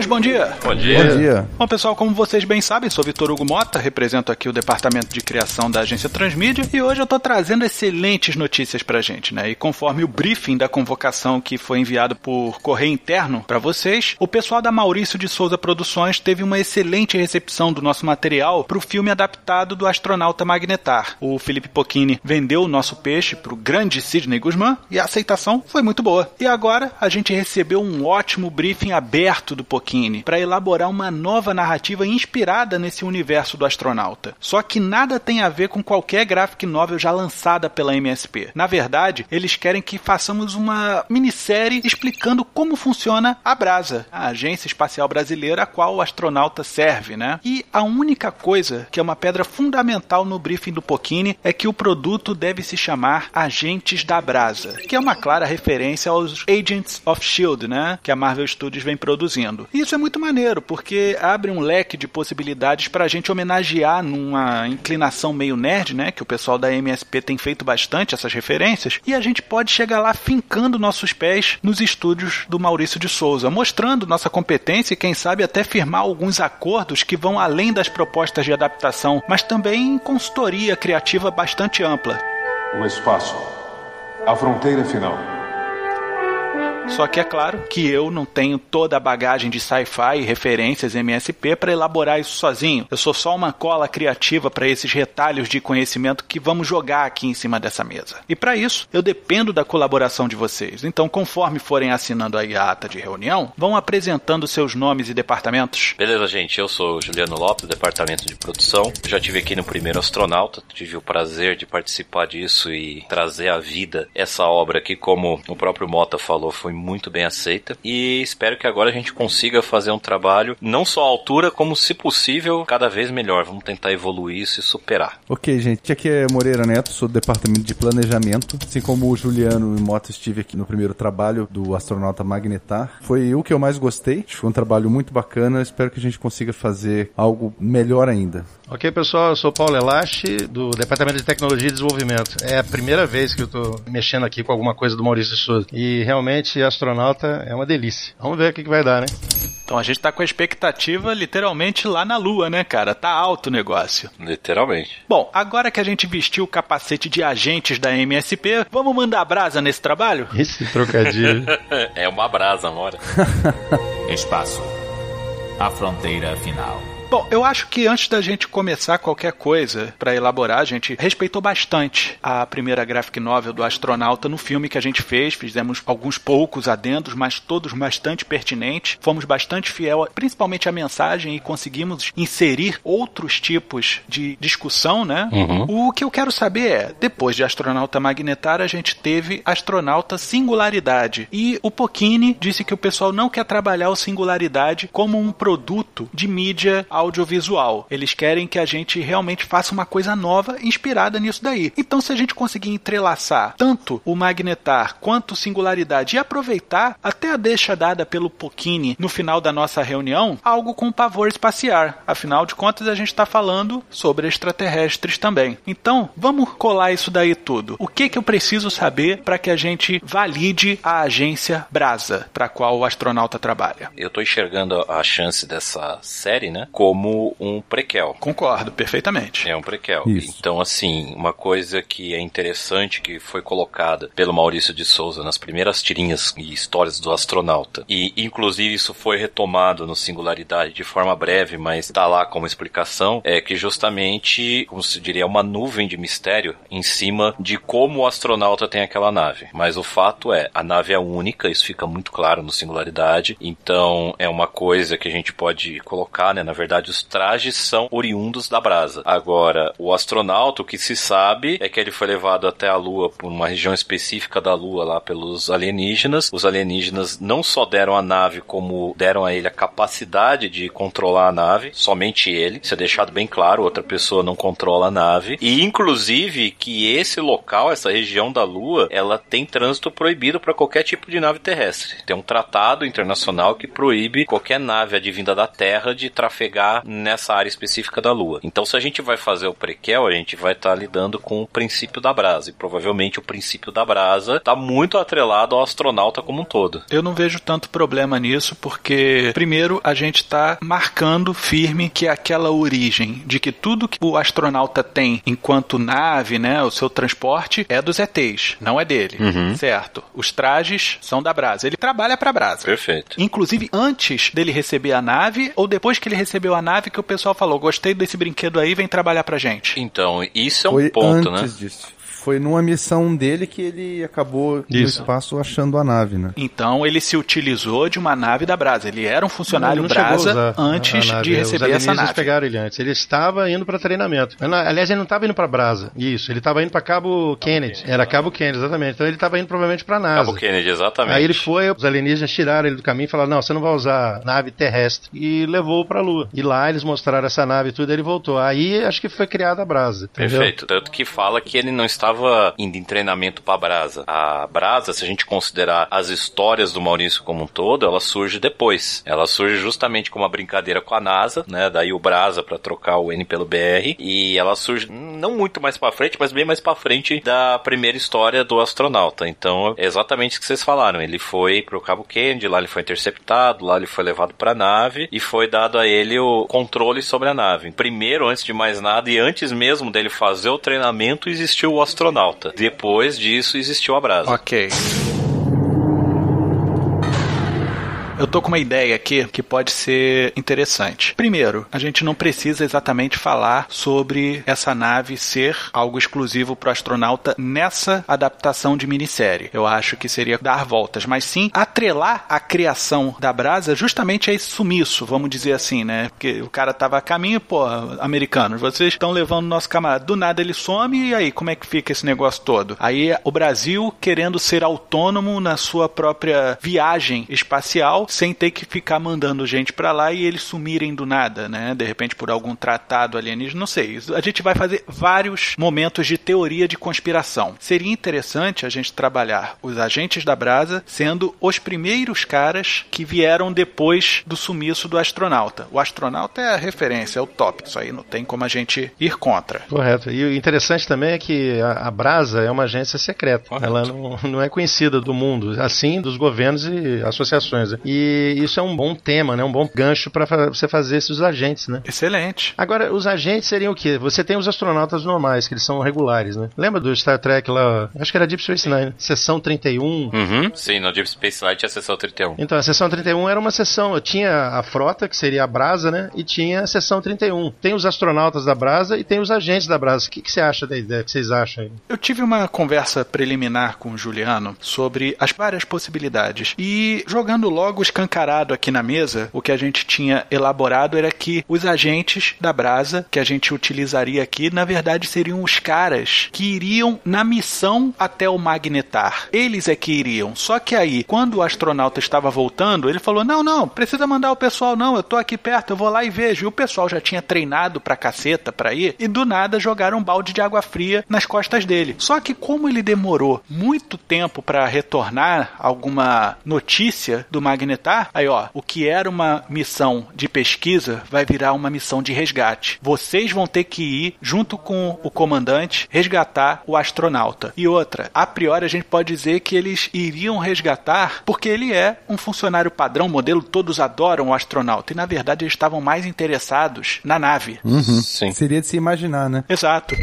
Senhores, bom dia. Bom dia. Bom dia. Bom, pessoal, como vocês bem sabem, sou Vitor Hugo Mota, represento aqui o departamento de criação da agência Transmídia e hoje eu tô trazendo excelentes notícias pra gente, né? E conforme o briefing da convocação que foi enviado por correio interno para vocês, o pessoal da Maurício de Souza Produções teve uma excelente recepção do nosso material pro filme adaptado do astronauta Magnetar. O Felipe Pocchini vendeu o nosso peixe pro grande Sidney Guzman e a aceitação foi muito boa. E agora a gente recebeu um ótimo briefing aberto do Para elaborar uma nova narrativa inspirada nesse universo do astronauta. Só que nada tem a ver com qualquer graphic novel já lançada pela MSP. Na verdade, eles querem que façamos uma minissérie explicando como funciona a Brasa, a agência espacial brasileira a qual o astronauta serve, né? E a única coisa que é uma pedra fundamental no briefing do Pocchini é que o produto deve se chamar Agentes da Brasa, que é uma clara referência aos Agents of Shield, né? Que a Marvel Studios vem produzindo. E isso é muito maneiro, porque abre um leque de possibilidades para a gente homenagear numa inclinação meio nerd, né? Que o pessoal da MSP tem feito bastante essas referências. E a gente pode chegar lá fincando nossos pés nos estúdios do Maurício de Souza, mostrando nossa competência e, quem sabe, até firmar alguns acordos que vão além das propostas de adaptação, mas também em consultoria criativa bastante ampla. O espaço. A fronteira final. Só que é claro que eu não tenho toda a bagagem de sci-fi e referências MSP para elaborar isso sozinho. Eu sou só uma cola criativa para esses retalhos de conhecimento que vamos jogar aqui em cima dessa mesa. E para isso, eu dependo da colaboração de vocês. Então, conforme forem assinando aí a ata de reunião, vão apresentando seus nomes e departamentos. Beleza, gente. Eu sou Juliano Lopes, departamento de produção. Já tive aqui no primeiro astronauta, tive o prazer de participar disso e trazer à vida essa obra que, como o próprio Mota falou, foi muito bem aceita e espero que agora a gente consiga fazer um trabalho não só à altura, como se possível, cada vez melhor. Vamos tentar evoluir isso e superar. Ok, gente. Aqui é Moreira Neto, sou do departamento de planejamento. Assim como o Juliano e Mota estive aqui no primeiro trabalho do astronauta Magnetar. Foi o que eu mais gostei. Foi um trabalho muito bacana. Espero que a gente consiga fazer algo melhor ainda. Ok, pessoal, eu sou Paulo Elache, do Departamento de Tecnologia e Desenvolvimento. É a primeira vez que eu estou mexendo aqui com alguma coisa do Maurício Souza. E realmente, astronauta é uma delícia. Vamos ver o que, que vai dar, né? Então a gente tá com a expectativa literalmente lá na lua, né, cara? Tá alto o negócio. Literalmente. Bom, agora que a gente vestiu o capacete de agentes da MSP, vamos mandar brasa nesse trabalho? Esse trocadilho. é uma brasa, mora. Espaço. A fronteira final. Bom, eu acho que antes da gente começar qualquer coisa para elaborar, a gente respeitou bastante a primeira graphic novel do astronauta no filme que a gente fez. Fizemos alguns poucos adendos, mas todos bastante pertinentes. Fomos bastante fiel, principalmente à mensagem, e conseguimos inserir outros tipos de discussão, né? Uhum. O que eu quero saber é, depois de astronauta magnetar, a gente teve astronauta singularidade. E o Pocchini disse que o pessoal não quer trabalhar o singularidade como um produto de mídia audiovisual. Eles querem que a gente realmente faça uma coisa nova inspirada nisso daí. Então, se a gente conseguir entrelaçar tanto o magnetar quanto singularidade e aproveitar até a deixa dada pelo Pocchini no final da nossa reunião, algo com pavor espacial. Afinal de contas, a gente está falando sobre extraterrestres também. Então, vamos colar isso daí tudo. O que que eu preciso saber para que a gente valide a agência Brasa, para qual o astronauta trabalha? Eu tô enxergando a chance dessa série, né? Como um prequel. Concordo, perfeitamente. É um prequel. Isso. Então, assim, uma coisa que é interessante que foi colocada pelo Maurício de Souza nas primeiras tirinhas e histórias do astronauta. E, inclusive, isso foi retomado no Singularidade de forma breve, mas tá lá como explicação, é que justamente, como se diria, uma nuvem de mistério em cima de como o astronauta tem aquela nave. Mas o fato é, a nave é única, isso fica muito claro no Singularidade, então é uma coisa que a gente pode colocar, né? Na verdade, verdade, os trajes são oriundos da brasa. Agora, o astronauta, o que se sabe é que ele foi levado até a Lua por uma região específica da Lua lá pelos alienígenas. Os alienígenas não só deram a nave, como deram a ele a capacidade de controlar a nave, somente ele. Isso é deixado bem claro, outra pessoa não controla a nave. E inclusive que esse local, essa região da Lua, ela tem trânsito proibido para qualquer tipo de nave terrestre. Tem um tratado internacional que proíbe qualquer nave advinda da Terra de trafegar nessa área específica da Lua. Então, se a gente vai fazer o prequel, a gente vai estar tá lidando com o princípio da brasa. E provavelmente o princípio da brasa está muito atrelado ao astronauta como um todo. Eu não vejo tanto problema nisso, porque, primeiro, a gente está marcando firme que aquela origem de que tudo que o astronauta tem enquanto nave, né, o seu transporte, é dos ETs, não é dele. Uhum. Certo. Os trajes são da brasa. Ele trabalha para a brasa. Perfeito. Inclusive, antes dele receber a nave, ou depois que ele recebeu a nave, que o pessoal falou: gostei desse brinquedo aí, vem trabalhar pra gente. Então, isso é um Foi ponto, né? antes né? Disso foi numa missão dele que ele acabou Isso. no espaço achando a nave, né? Então ele se utilizou de uma nave da Brasa. Ele era um funcionário Brasa antes de receber essa nave. pegaram ele antes. Ele estava indo para treinamento. Aliás, ele não estava indo para Brasa. Isso, ele estava indo para Cabo Kennedy. Era Cabo Kennedy, exatamente. Então ele estava indo provavelmente para NASA. Cabo Kennedy, exatamente. Aí ele foi, os alienígenas tiraram ele do caminho e falaram: "Não, você não vai usar nave terrestre" e levou para a Lua. E lá eles mostraram essa nave e tudo, e ele voltou. Aí acho que foi criada a Brasa. Entendeu? Perfeito. Tanto que fala que ele não estava indo em treinamento para Brasa. A Brasa, se a gente considerar as histórias do Maurício como um todo, ela surge depois. Ela surge justamente como uma brincadeira com a NASA, né? Daí o Brasa para trocar o N pelo BR e ela surge não muito mais para frente, mas bem mais para frente da primeira história do astronauta. Então, é exatamente o que vocês falaram. Ele foi pro Cabo Kennedy, lá ele foi interceptado, lá ele foi levado para a nave e foi dado a ele o controle sobre a nave. Primeiro, antes de mais nada e antes mesmo dele fazer o treinamento, existiu o astronauta. Depois disso existiu a brasa. Ok. Eu tô com uma ideia aqui que pode ser interessante. Primeiro, a gente não precisa exatamente falar sobre essa nave ser algo exclusivo para o astronauta nessa adaptação de minissérie. Eu acho que seria dar voltas, mas sim atrelar a criação da brasa justamente a esse sumiço, vamos dizer assim, né? Porque o cara tava a caminho, pô, americanos, vocês estão levando nosso camarada. Do nada ele some e aí, como é que fica esse negócio todo? Aí o Brasil querendo ser autônomo na sua própria viagem espacial sem ter que ficar mandando gente para lá e eles sumirem do nada, né? De repente por algum tratado alienígena, não sei. A gente vai fazer vários momentos de teoria de conspiração. Seria interessante a gente trabalhar os agentes da Brasa sendo os primeiros caras que vieram depois do sumiço do astronauta. O astronauta é a referência, é o top. Isso aí não tem como a gente ir contra. Correto. E o interessante também é que a, a Brasa é uma agência secreta. Correto. Ela não, não é conhecida do mundo, assim dos governos e associações. E isso é um bom tema, né? Um bom gancho para você fazer esses agentes, né? Excelente. Agora, os agentes seriam o quê? Você tem os astronautas normais, que eles são regulares, né? Lembra do Star Trek lá? Acho que era Deep Space Nine, sessão 31. Uhum. Sim, no Deep Space Nine tinha a sessão 31. Então, a sessão 31 era uma sessão, tinha a frota, que seria a Brasa, né? E tinha a sessão 31. Tem os astronautas da Brasa e tem os agentes da Brasa. O que, que você acha da ideia? O que vocês acham aí? Eu tive uma conversa preliminar com o Juliano sobre as várias possibilidades. E jogando logo escancarado aqui na mesa, o que a gente tinha elaborado era que os agentes da Brasa, que a gente utilizaria aqui, na verdade seriam os caras que iriam na missão até o Magnetar. Eles é que iriam. Só que aí, quando o astronauta estava voltando, ele falou: Não, não, precisa mandar o pessoal, não, eu tô aqui perto, eu vou lá e vejo. E o pessoal já tinha treinado pra caceta pra ir, e do nada jogaram um balde de água fria nas costas dele. Só que, como ele demorou muito tempo para retornar alguma notícia do Magnetar, aí ó, o que era uma missão de pesquisa vai virar uma missão de resgate. Vocês vão ter que ir junto com o comandante resgatar o astronauta. E outra, a priori a gente pode dizer que eles iriam resgatar porque ele é um funcionário padrão, modelo, todos adoram o astronauta. E na verdade eles estavam mais interessados na nave. Uhum. Sim. Seria de se imaginar, né? Exato.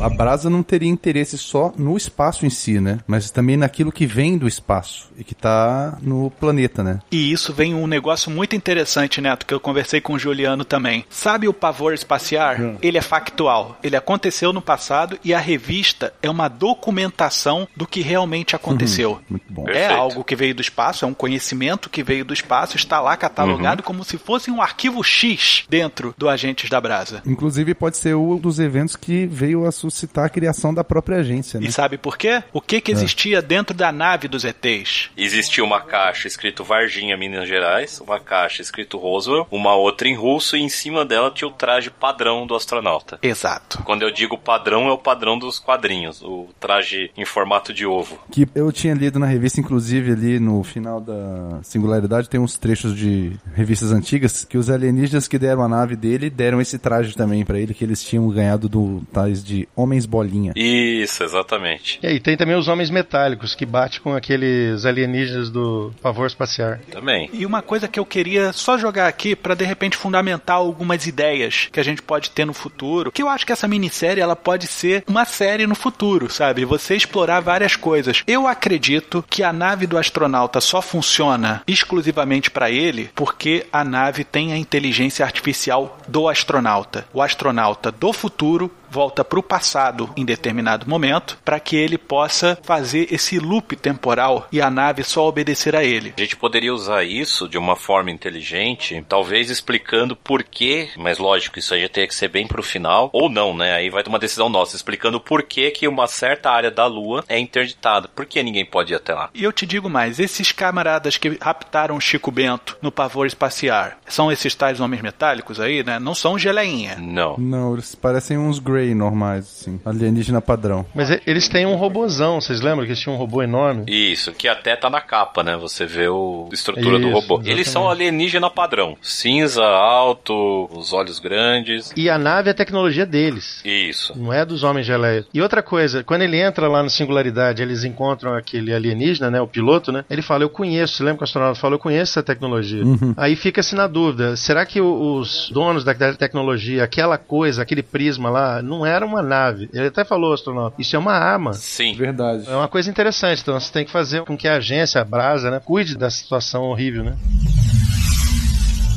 A Brasa não teria interesse só no espaço em si, né? Mas também naquilo que vem do espaço e que tá no planeta, né? E isso vem um negócio muito interessante, Neto, que eu conversei com o Juliano também. Sabe o pavor espacial? Hum. Ele é factual. Ele aconteceu no passado e a revista é uma documentação do que realmente aconteceu. Muito bom. É Perfeito. algo que veio do espaço, é um conhecimento que veio do espaço, está lá catalogado como se fosse um arquivo X dentro do Agentes da Brasa. Inclusive pode ser um dos eventos que veio a suscitar a criação da própria agência, né? E sabe por quê? O que que existia dentro da nave dos ETs? Existia uma caixa escrito Varginha, Minas Gerais, uma caixa escrito Roswell, uma outra em russo e em cima dela tinha o traje padrão do astronauta. Exato. Quando eu digo padrão, é o padrão dos quadrinhos, o traje em formato de ovo. Que eu tinha lido na revista, inclusive ali no final da Singularidade, tem uns trechos de revistas antigas que os alienígenas que deram a nave dele deram esse traje também pra ele, que eles tinham ganhado do tais de Homens Bolinha. Isso, exatamente. E aí tem também os homens metálicos que bate com aqueles alienígenas do pavor espacial. Também. E uma coisa que eu queria só jogar aqui pra de repente fundamentar algumas ideias que a gente pode ter no futuro, que eu acho que essa minissérie ela pode ser uma série no futuro, sabe? Você explorar várias coisas. Eu acredito que a nave do astronauta só funciona exclusivamente pra ele porque a nave tem a inteligência artificial do astronauta. O astronauta do futuro volta para o passado em determinado momento para que ele possa fazer esse loop temporal e a nave só obedecer a ele. A gente poderia usar isso de uma forma inteligente, talvez explicando por quê, mas lógico, isso aí já teria que ser bem pro final, ou não, né? Aí vai de uma decisão nossa, explicando por que que uma certa área da Lua é interditada, por que ninguém pode ir até lá. E eu te digo mais, esses camaradas que raptaram o Chico Bento no pavor espacial, são esses tais homens metálicos aí, né? Não são geleinha. Não. Não, eles parecem uns Grey normais, assim. Alienígena padrão. Mas eles têm um robozão, vocês lembram que eles tinham um robô enorme? Isso, que até tá na capa, né? Você vê o a estrutura do Isso, robô. exatamente. Eles são alienígena padrão. Cinza, alto, os olhos grandes. E a nave é a tecnologia deles. Isso. Não é dos homens geleia. E outra coisa, quando ele entra lá no Singularidade, eles encontram aquele alienígena, né? O piloto, né? Ele fala, eu conheço, você lembra que o astronauta falou, eu conheço essa tecnologia. Aí fica-se na dúvida, será que os donos da tecnologia, aquela coisa, aquele prisma lá, não era uma nave? Ele até falou, astronauta, isso é uma arma. Sim. Verdade. É uma coisa interessante, então você tem que fazer com que a agência, a Brasa, né, cuide da situação horrível, né?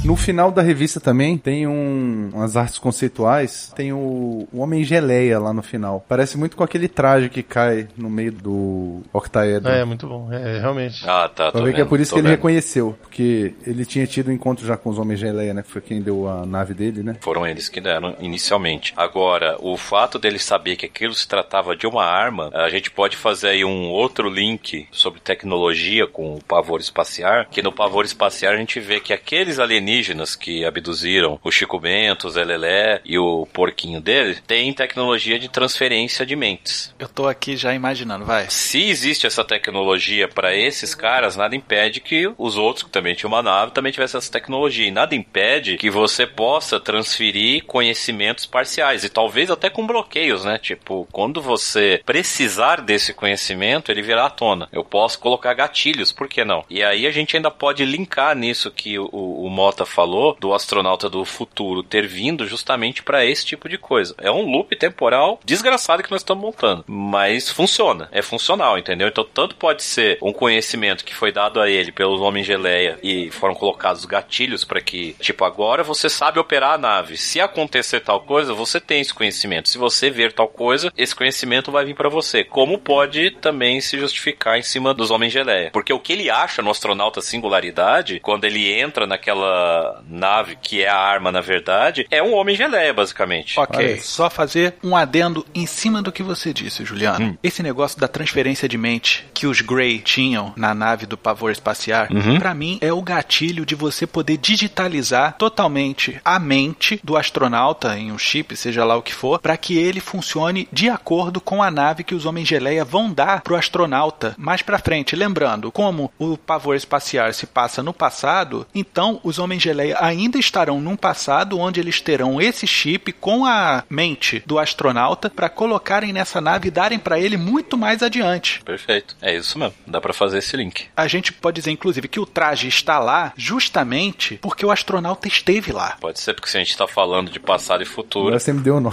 No final da revista também tem um, umas artes conceituais. Tem o, o Homem Geleia lá no final. Parece muito com aquele traje que cai no meio do octaedro. É, muito bom, é, realmente. Ah, tá. Tô ver que é vendo, por isso que ele vendo. reconheceu. Porque ele tinha tido um encontro já com os Homens Geleia, né? Que foi quem deu a nave dele, né? Foram eles que deram inicialmente. Agora, o fato dele saber que aquilo se tratava de uma arma, a gente pode fazer aí um outro link sobre tecnologia com o pavor espacial, que no pavor espacial a gente vê que aqueles alienígenas que abduziram o Chico Bento, o Zé Lelé e o porquinho dele, têm tecnologia de transferência de mentes. Eu tô aqui já imaginando, vai. Se existe essa tecnologia para esses caras, nada impede que os outros que também tinham uma nave também tivessem essa tecnologia. E nada impede que você possa transferir conhecimentos parciais e talvez até com bloqueios, né? Tipo, quando você precisar desse conhecimento, ele virá à tona. Eu posso colocar gatilhos, por que não? E aí a gente ainda pode linkar nisso que o, o Mota falou do astronauta do futuro ter vindo justamente para esse tipo de coisa. É um loop temporal desgraçado que nós estamos montando, mas funciona, é funcional, entendeu? Então tanto pode ser um conhecimento que foi dado a ele pelos homens geleia e foram colocados gatilhos para que, tipo, agora você sabe operar a nave. Se acontecer tal coisa, você tem esse conhecimento. Se você ver tal coisa, esse conhecimento vai vir para você. Como pode também se justificar em cima dos homens geleia? Porque o que ele acha no astronauta singularidade, quando ele entra naquela nave que é a arma na verdade, é um homem geleia, basicamente. Ok, só fazer um adendo em cima do que você disse, Juliano. Esse negócio da transferência de mente que os Grey tinham na nave do pavor espacial, pra mim é o gatilho de você poder digitalizar totalmente a mente do astronauta em um chip, seja lá o que for, pra que ele funcione de acordo com a nave que os homens geleia vão dar pro astronauta mais pra frente. Lembrando, como o pavor espacial se passa no passado, então os homens geleia ainda estarão num passado onde eles terão esse chip com a mente do astronauta para colocarem nessa nave e darem para ele muito mais adiante. Perfeito. É isso mesmo. Dá pra fazer esse link. A gente pode dizer, inclusive, que o traje está lá justamente porque o astronauta esteve lá. Pode ser porque se a gente tá falando de passado e futuro, Agora você me deu um nó.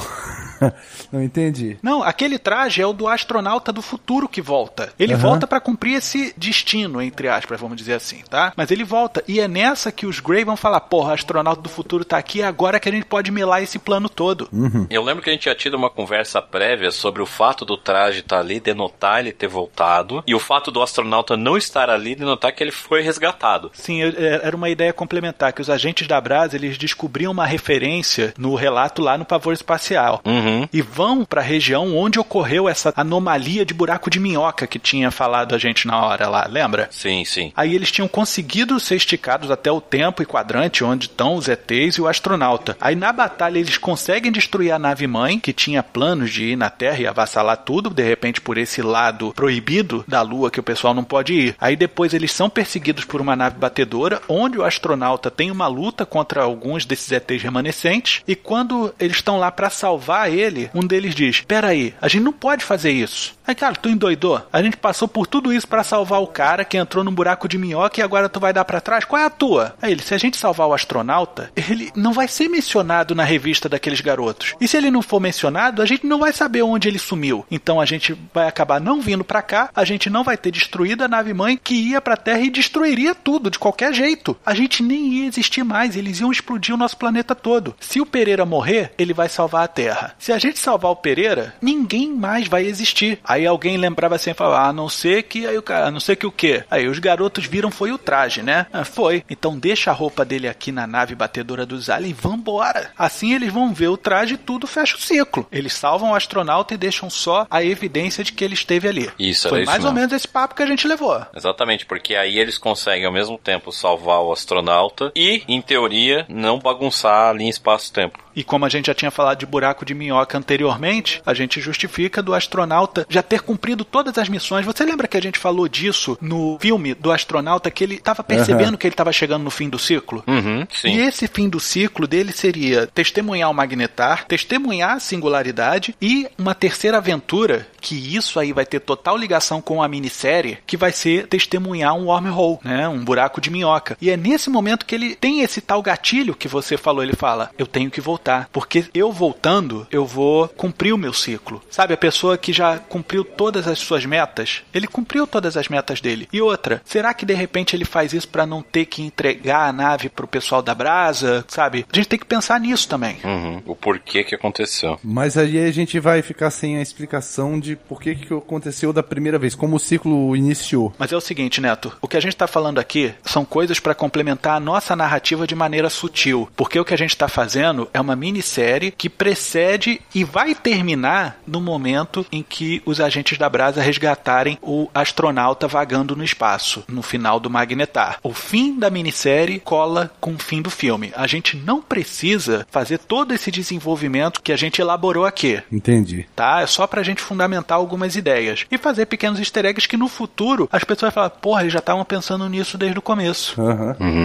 Não entendi. Não, aquele traje é o do astronauta do futuro que volta. Ele Aham. volta pra cumprir esse destino, entre aspas, vamos dizer assim, tá? Mas ele volta. E é nessa que os Grey vão falar: porra, o astronauta do futuro tá aqui, é agora que a gente pode melar esse plano todo. Eu lembro que a gente tinha tido uma conversa prévia sobre o fato do traje estar ali, denotar ele ter voltado, e o fato do astronauta não estar ali, denotar que ele foi resgatado. Sim, eu- é, era uma ideia complementar, que os agentes da Brasa, eles descobriam uma referência no relato lá no pavor espacial. Uhum. E vão pra região onde ocorreu essa anomalia de buraco de minhoca que tinha falado a gente na hora lá, lembra? Sim, sim. Aí eles tinham conseguido ser esticados até o tempo e quadrante onde estão os ETs e o astronauta. Aí na batalha eles conseguem destruir a nave mãe, que tinha planos de ir na Terra e avassalar tudo, de repente por esse lado proibido da Lua que o pessoal não pode ir. Aí depois eles são perseguidos por uma nave batedora, onde o astronauta tem uma luta contra alguns desses ETs remanescentes. E quando eles estão lá pra salvar ele, um deles diz: Peraí, a gente não pode fazer isso. Aí, cara, tu endoidou? A gente passou por tudo isso pra salvar o cara que entrou num buraco de minhoca e agora tu vai dar pra trás? Qual é a tua? Aí ele, se a gente salvar o astronauta, ele não vai ser mencionado na revista daqueles garotos. E se ele não for mencionado, a gente não vai saber onde ele sumiu. Então a gente vai acabar não vindo pra cá, a gente não vai ter destruído a nave mãe que ia pra Terra e destruiria tudo de qualquer jeito. A gente nem ia existir mais, eles iam explodir o nosso planeta todo. Se o Pereira morrer, ele vai salvar a Terra. Se a gente salvar o Pereira, ninguém mais vai existir. Aí alguém lembrava assim, falava, a não ser que aí o cara, a não ser que o quê? Aí os garotos viram foi o traje, né? Ah, foi. Então deixa a roupa dele aqui na nave batedora dos aliens e vambora. Assim eles vão ver o traje e tudo fecha o ciclo. Eles salvam o astronauta e deixam só a evidência de que ele esteve ali. Isso, Foi isso mais ou menos esse papo que a gente levou. Exatamente, porque aí eles conseguem ao mesmo tempo salvar o astronauta e, em teoria, não bagunçar ali em espaço-tempo. E como a gente já tinha falado de buraco de minhoca anteriormente, a gente justifica do astronauta já ter cumprido todas as missões. Você lembra que a gente falou disso no filme do astronauta que ele estava percebendo que ele estava chegando no fim do ciclo? Uhum, sim. E esse fim do ciclo dele seria testemunhar o magnetar, testemunhar a singularidade e uma terceira aventura, que isso aí vai ter total ligação com a minissérie, que vai ser testemunhar um wormhole, né? Um buraco de minhoca. E é nesse momento que ele tem esse tal gatilho que você falou, ele fala: "Eu tenho que voltar, porque eu voltando, eu vou cumprir o meu ciclo". Sabe, a pessoa que já cumpriu todas as suas metas, ele cumpriu todas as metas dele. E outra, será que de repente ele faz isso para não ter que entregar a nave pro pessoal da Brasa, sabe? A gente tem que pensar nisso também. Uhum, O porquê que aconteceu. Mas aí a gente vai ficar sem a explicação de por que, que aconteceu da primeira vez, como o ciclo iniciou. Mas é o seguinte, Neto, o que a gente está falando aqui são coisas para complementar a nossa narrativa de maneira sutil, porque o que a gente está fazendo é uma minissérie que precede e vai terminar no momento em que os agentes da Brasa resgatarem o astronauta vagando no espaço, no final do Magnetar. O fim da minissérie cola com o fim do filme. A gente não precisa fazer todo esse desenvolvimento que a gente elaborou aqui Entendi. tá? É só pra gente fundamentar algumas ideias e fazer pequenos easter eggs que no futuro as pessoas vão falar, porra, eles já estavam pensando nisso desde o começo.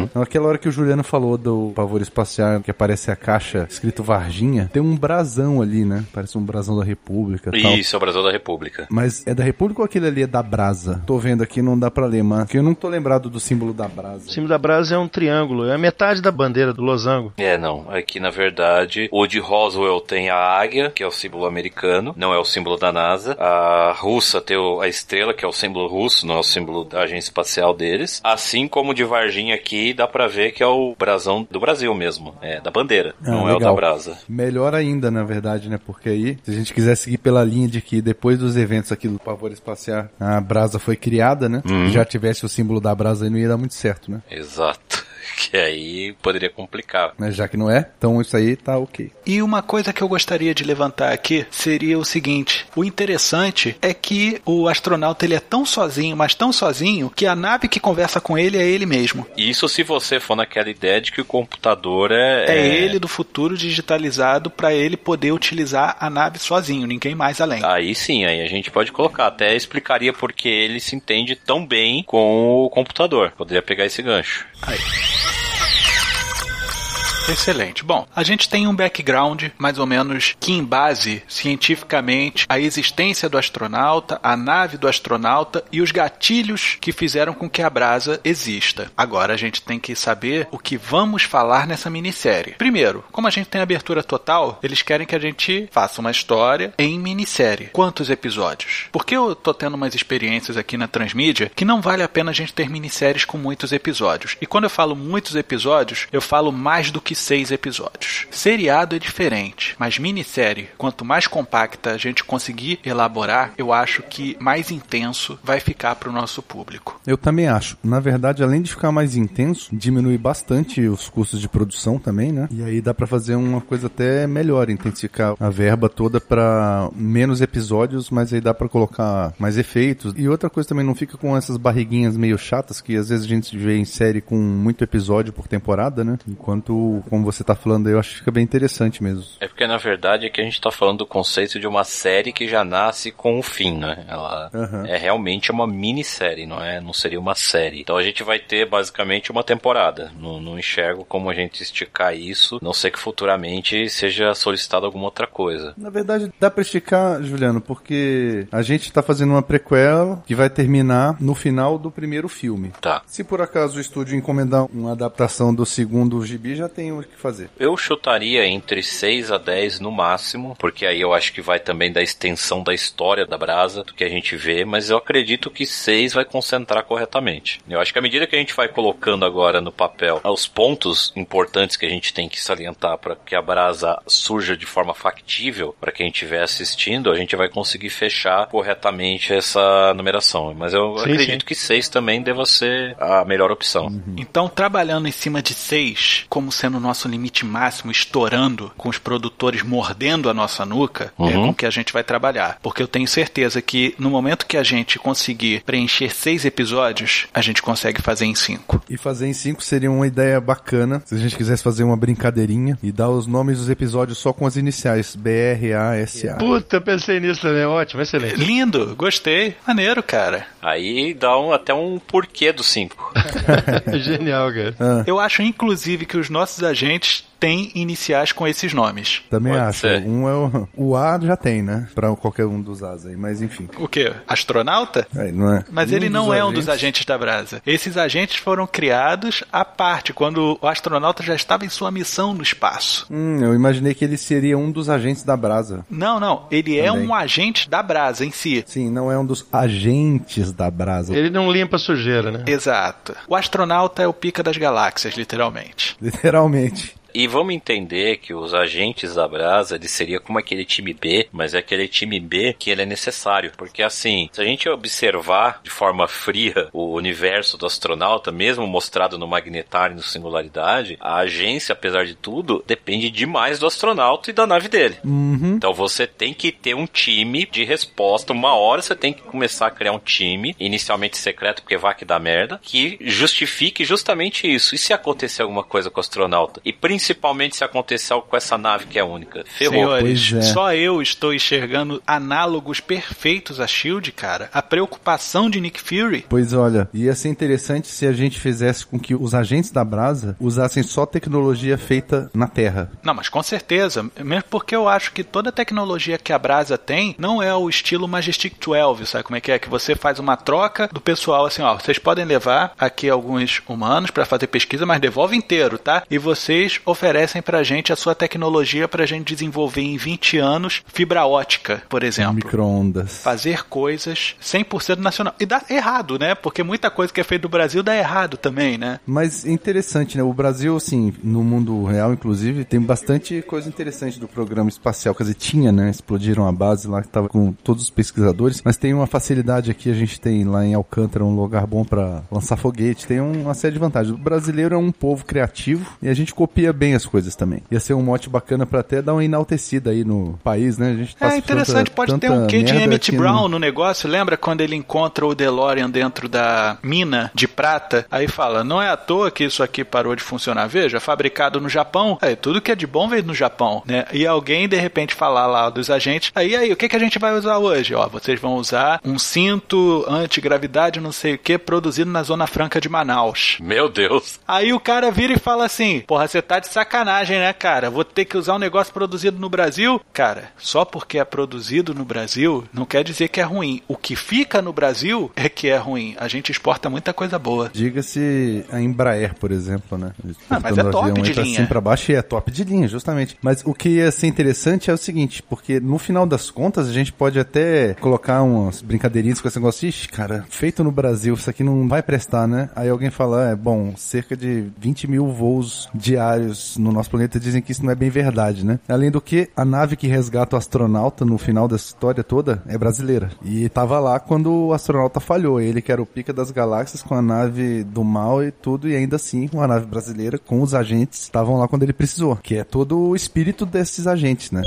Então, Aquela hora que o Juliano falou do pavor espacial, que aparece a caixa escrito Varginha, tem um brasão ali, né? Parece um brasão da República e tal. Isso, é o Brasil da República. Mas é da República ou aquele ali é da Brasa? Tô vendo aqui, não dá pra ler, mas porque eu não tô lembrado do símbolo da Brasa. O símbolo da brasa é um triângulo, é a metade da bandeira do losango. É, não. Aqui, na verdade, o de Roswell tem a águia, que é o símbolo americano, não é o símbolo da NASA. A russa tem a estrela, que é o símbolo russo, não é o símbolo da agência espacial deles. Assim como o de Varginha aqui, dá pra ver que é o brasão do Brasil mesmo. É, da bandeira, Ah, não é o da legal. brasa. Melhor ainda, na verdade, né? Porque aí, se a gente quiser seguir pela linha de que depois dos eventos aqui do Pavor Espacial, a brasa foi criada, né? Uhum. Se já tivesse o símbolo da brasa aí, não ia dar muito certo, né? Exato. Que aí poderia complicar. Mas já que não é, então isso aí tá ok. E uma coisa que eu gostaria de levantar aqui seria o seguinte: o interessante é que o astronauta ele é tão sozinho, mas tão sozinho, que a nave que conversa com ele é ele mesmo. Isso se você for naquela ideia de que o computador é. É, ele do futuro digitalizado para ele poder utilizar a nave sozinho, ninguém mais além. Aí sim, aí a gente pode colocar. Até explicaria porque ele se entende tão bem com o computador. Poderia pegar esse gancho. Aí. Ah! Excelente. Bom, a gente tem um background mais ou menos que embase cientificamente a existência do astronauta, a nave do astronauta e os gatilhos que fizeram com que a brasa exista. Agora a gente tem que saber o que vamos falar nessa minissérie. Primeiro, como a gente tem abertura total, eles querem que a gente faça uma história em minissérie. Quantos episódios? Porque eu tô tendo umas experiências aqui na Transmídia que não vale a pena a gente ter minisséries com muitos episódios. E quando eu falo muitos episódios, eu falo mais do que seis episódios. Seriado é diferente, mas minissérie, quanto mais compacta a gente conseguir elaborar, eu acho que mais intenso vai ficar para o nosso público. Eu também acho. Na verdade, além de ficar mais intenso, diminui bastante os custos de produção também, né? E aí dá para fazer uma coisa até melhor, intensificar a verba toda para menos episódios, mas aí dá para colocar mais efeitos. E outra coisa também não fica com essas barriguinhas meio chatas que às vezes a gente vê em série com muito episódio por temporada, né? Enquanto, como você tá falando aí, eu acho que fica bem interessante mesmo. É porque na verdade é que a gente tá falando do conceito de uma série que já nasce com o fim, né? Ela Uhum. é realmente uma minissérie, não é? Não seria uma série. Então a gente vai ter basicamente uma temporada. Não, não enxergo como a gente esticar isso, não sei que futuramente seja solicitado alguma outra coisa. Na verdade, dá pra esticar, Juliano, porque a gente tá fazendo uma prequela que vai terminar no final do primeiro filme. Tá. Se por acaso o estúdio encomendar uma adaptação do segundo gibi, já tem o que fazer. Eu chutaria entre 6 a 10 no máximo, porque aí eu acho que vai também da extensão da história da Brasa, do que a gente vê, mas eu acredito que 6 vai concentrar corretamente. Eu acho que à medida que a gente vai colocando agora no papel os pontos importantes que a gente tem que salientar para que a Brasa surja de forma factível para quem estiver assistindo, a gente vai conseguir fechar corretamente essa numeração. Mas eu Sim, acredito sim. que 6 também deva ser a melhor opção. Então, trabalhando em cima de 6, como sendo nosso limite máximo, estourando, com os produtores mordendo a nossa nuca, é Uhum. com que a gente vai trabalhar. Porque eu tenho certeza que no momento que a gente conseguir preencher seis episódios, a gente consegue fazer em cinco. E fazer em cinco seria uma ideia bacana, se a gente quisesse fazer uma brincadeirinha e dar os nomes dos episódios só com as iniciais, B, R, A, S, A. Puta, pensei nisso também. Ótimo, excelente. Lindo, gostei, maneiro, cara. Aí dá um- até um porquê do 5. Genial, cara. Eu acho, inclusive, que os nossos agentes têm iniciais com esses nomes. Também Pode acho. ser. Um é o, o A já tem, né? Pra qualquer um dos As aí, mas enfim. O quê? Astronauta? Aí, não é? Mas Um ele não é um dos agentes da Brasa. Esses agentes foram criados à parte, quando o astronauta já estava em sua missão no espaço. Hum, eu imaginei que ele seria um dos agentes da Brasa. Não, não. Ele é Também. um agente da Brasa em si. Sim, não é um dos agentes da Brasa. Ele não limpa a sujeira, né? Exato. O astronauta é o pica das galáxias, literalmente. Literalmente. E vamos entender que os agentes da Brasa, ele seria como aquele time B, mas é aquele time B que ele é necessário. Porque assim, se a gente observar de forma fria o universo do astronauta, mesmo mostrado no Magnetar e no Singularidade, a agência, apesar de tudo, depende demais do astronauta e da nave dele. Então você tem que ter um time de resposta. Uma hora você tem que começar a criar um time, inicialmente secreto, porque vai que dá merda, que justifique justamente isso. E se acontecer alguma coisa com o astronauta? E principalmente se acontecer algo com essa nave que é única? Ferrou. Senhores, Pois é. só eu estou enxergando análogos perfeitos a Shield, cara. A preocupação de Nick Fury. Pois olha, ia ser interessante se a gente fizesse com que os agentes da Brasa usassem só tecnologia feita na Terra. Não, mas com certeza. Mesmo porque eu acho que toda a tecnologia que a Brasa tem não é o estilo Majestic 12, sabe como é que é? Que você faz uma troca do pessoal assim, ó, vocês podem levar aqui alguns humanos para fazer pesquisa, mas devolve inteiro, tá? E vocês oferecem pra gente a sua tecnologia pra gente desenvolver em 20 anos fibra ótica, por exemplo. Micro-ondas. Fazer coisas 100% nacional. E dá errado, né? Porque muita coisa que é feita no Brasil dá errado também, né? Mas interessante, né? O Brasil, assim, no mundo real, inclusive, tem bastante coisa interessante do programa espacial. Quer dizer, tinha, né? Explodiram a base lá que tava com todos os pesquisadores. Mas tem uma facilidade aqui, a gente tem lá em Alcântara um lugar bom pra lançar foguete. Tem um- uma série de vantagens. O brasileiro é um povo criativo e a gente copia bem as coisas também. Ia ser um mote bacana pra até dar uma enaltecida aí no país, né? A gente É passa interessante, tanta- pode ter tanta um quê de Emmett Brown no- no negócio. Lembra quando ele encontra o DeLorean dentro da mina de prata? Aí fala, não é à toa que isso aqui parou de funcionar. Veja, fabricado no Japão. Aí, tudo que é de bom veio no Japão, né? E alguém, de repente, falar lá dos agentes, aí, aí, o que, que a gente vai usar hoje? Ó, vocês vão usar um cinto antigravidade, não sei o que, produzido na Zona Franca de Manaus. Meu Deus. Aí o cara vira e fala assim: Porra, você tá de sacanagem, né, cara? Vou ter que usar um negócio produzido no Brasil? Cara, só porque é produzido no Brasil não quer dizer que é ruim. O que fica no Brasil é que é ruim. A gente exporta muita coisa boa. Diga-se a Embraer, por exemplo, né? Ah, mas é top avião de linha. cima pra baixo e é top de linha, justamente. Mas o que ia ser interessante é o seguinte, porque no final das contas a gente pode até colocar umas brincadeirinhas com esse negócio, ixi, cara, feito no Brasil, isso aqui não vai prestar, né? Aí alguém fala, é bom, cerca de 20 mil voos diários no nosso planeta dizem que isso não é bem verdade, né? Além do que, a nave que resgata o astronauta no final dessa história toda é brasileira. E tava lá quando o astronauta falhou, ele que era o pica das galáxias com a nave do mal e tudo, e ainda assim, uma nave brasileira com os agentes estavam lá quando ele precisou, que é todo o espírito desses agentes, né?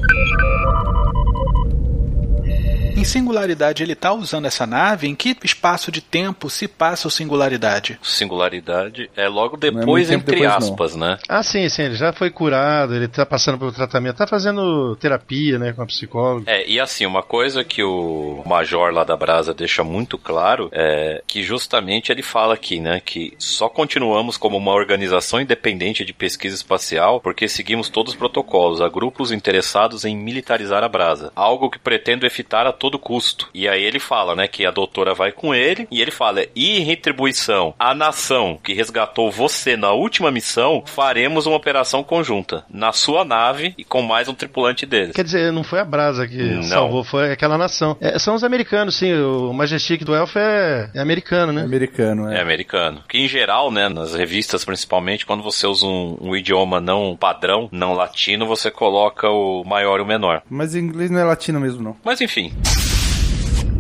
Em singularidade, ele tá usando essa nave? Em que espaço de tempo se passa o singularidade? Singularidade é logo é depois, tempo entre depois, não. aspas, né? Ah, sim, sim, ele já foi curado, ele tá passando pelo tratamento, tá fazendo terapia, né, com a psicóloga. É, e assim, uma coisa que o major lá da Brasa deixa muito claro é que justamente ele fala aqui, né, que só continuamos como uma organização independente de pesquisa espacial porque seguimos todos os protocolos a grupos interessados em militarizar a Brasa, algo que pretendo evitar a todo custo. E aí ele fala, né, que a doutora vai com ele e ele fala: "E em retribuição à nação que resgatou você na última missão, faremos uma operação conjunta na sua nave e com mais um tripulante deles." Quer dizer, não foi a Brasa que Não. salvou, foi aquela nação. É, são os americanos, sim, o Majestic do Elf é, é americano, né? Americano, É é. americano. Que em geral, né, nas revistas principalmente, quando você usa um, um idioma não padrão, não latino, você coloca o maior e o menor. Mas em inglês não é latino mesmo, não. Mas enfim,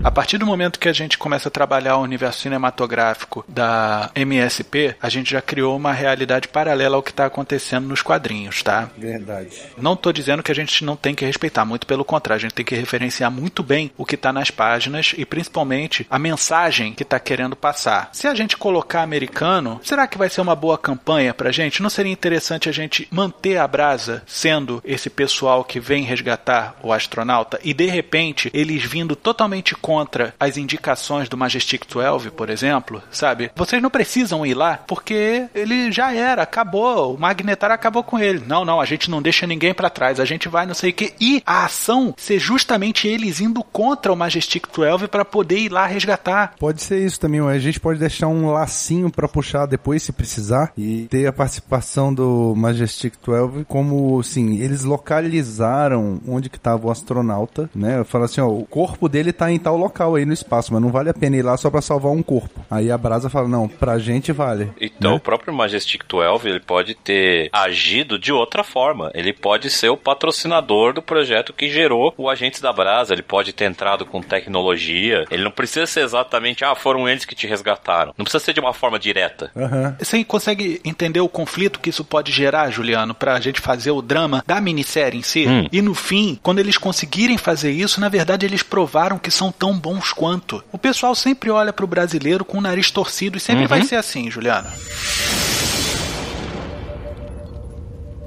A partir do momento que a gente começa a trabalhar o universo cinematográfico da MSP, a gente já criou uma realidade paralela ao que está acontecendo nos quadrinhos, tá? Verdade. Não tô dizendo que a gente não tem que respeitar, muito pelo contrário, a gente tem que referenciar muito bem o que tá nas páginas e principalmente a mensagem que tá querendo passar. Se a gente colocar americano, será que vai ser uma boa campanha pra gente? Não seria interessante a gente manter a brasa sendo esse pessoal que vem resgatar o astronauta e de repente eles vindo totalmente contra as indicações do Majestic 12, por exemplo, sabe? Vocês não precisam ir lá porque ele já era, acabou, o Magnetar acabou com ele. Não, não, a gente não deixa ninguém pra trás, a gente vai não sei o que. E a ação ser justamente eles indo contra o Majestic 12 pra poder ir lá resgatar. Pode ser isso também, a gente pode deixar um lacinho pra puxar depois se precisar e ter a participação do Majestic 12 como, assim, eles localizaram onde que tava o astronauta, né? Fala assim, ó, o corpo dele tá em tal local aí no espaço, mas não vale a pena ir lá só pra salvar um corpo. Aí a Brasa fala, não, pra gente vale. então né? o próprio Majestic 12 ele pode ter agido de outra forma. Ele pode ser o patrocinador do projeto que gerou o Agentes da Brasa. Ele pode ter entrado com tecnologia. Ele não precisa ser exatamente, ah, foram eles que te resgataram. Não precisa ser de uma forma direta. Aham. Você consegue entender o conflito que isso pode gerar, Juliano, pra gente fazer o drama da minissérie em si? Hum. E no fim, quando eles conseguirem fazer isso, na verdade eles provaram que são tão bons quanto. O pessoal sempre olha pro brasileiro com o nariz torcido e sempre vai ser assim, Juliano.